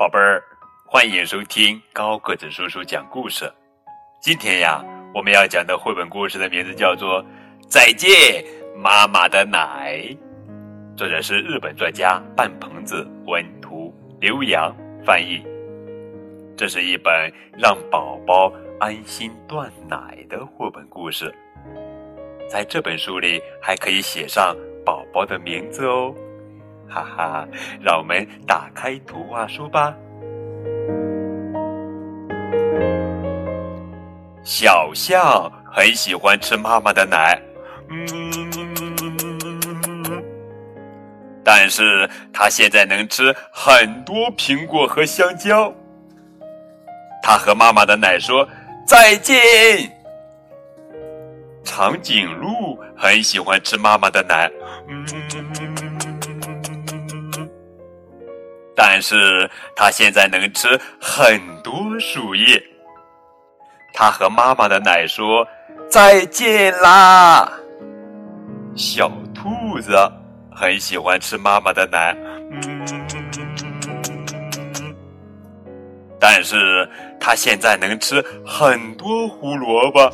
宝贝儿，欢迎收听高个子叔叔讲故事。今天呀，我们要讲的绘本故事的名字叫做《再见妈妈的奶》，作者是日本作家半棚子，文图刘洋翻译。这是一本让宝宝安心断奶的绘本故事。在这本书里，还可以写上宝宝的名字哦。哈哈，让我们打开图画书吧。小象很喜欢吃妈妈的奶，嗯，但是它现在能吃很多苹果和香蕉。它和妈妈的奶说再见。长颈鹿很喜欢吃妈妈的奶，嗯。但是它现在能吃很多树叶。它和妈妈的奶说再见啦。小兔子很喜欢吃妈妈的奶，但是它现在能吃很多胡萝卜。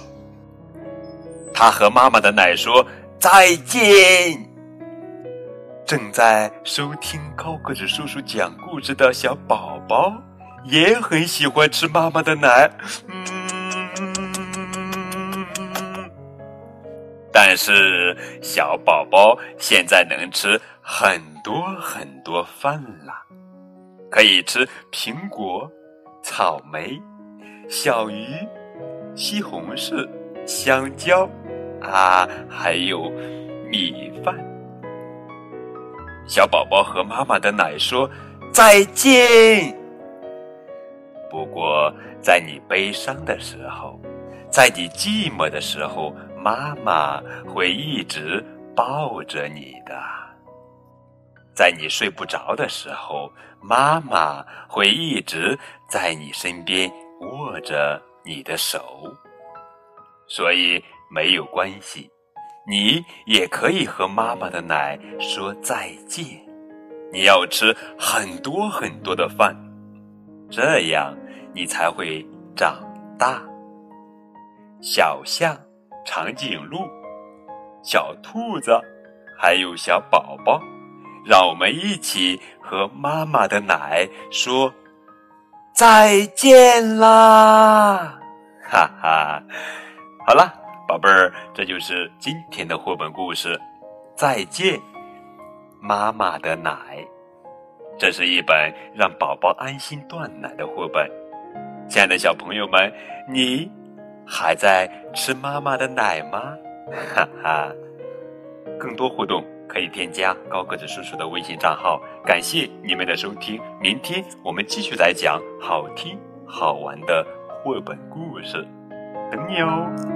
它和妈妈的奶说再见。正在收听高个子叔叔讲故事的小宝宝，也很喜欢吃妈妈的奶，嗯。但是小宝宝现在能吃很多很多饭了，可以吃苹果、草莓、小鱼、西红柿、香蕉，啊，还有米饭。小宝宝和妈妈的奶说再见。不过，在你悲伤的时候，在你寂寞的时候，妈妈会一直抱着你的；在你睡不着的时候，妈妈会一直在你身边握着你的手。所以，没有关系。你也可以和妈妈的奶说再见。你要吃很多很多的饭，这样你才会长大。小象、长颈鹿、小兔子，还有小宝宝，让我们一起和妈妈的奶说再见啦！哈哈，好了。宝贝儿，这就是今天的绘本故事。再见，妈妈的奶。这是一本让宝宝安心断奶的绘本。亲爱的小朋友们，你还在吃妈妈的奶吗？哈哈！更多互动可以添加高个子叔叔的微信账号。感谢你们的收听，明天我们继续来讲好听好玩的绘本故事，等你哦。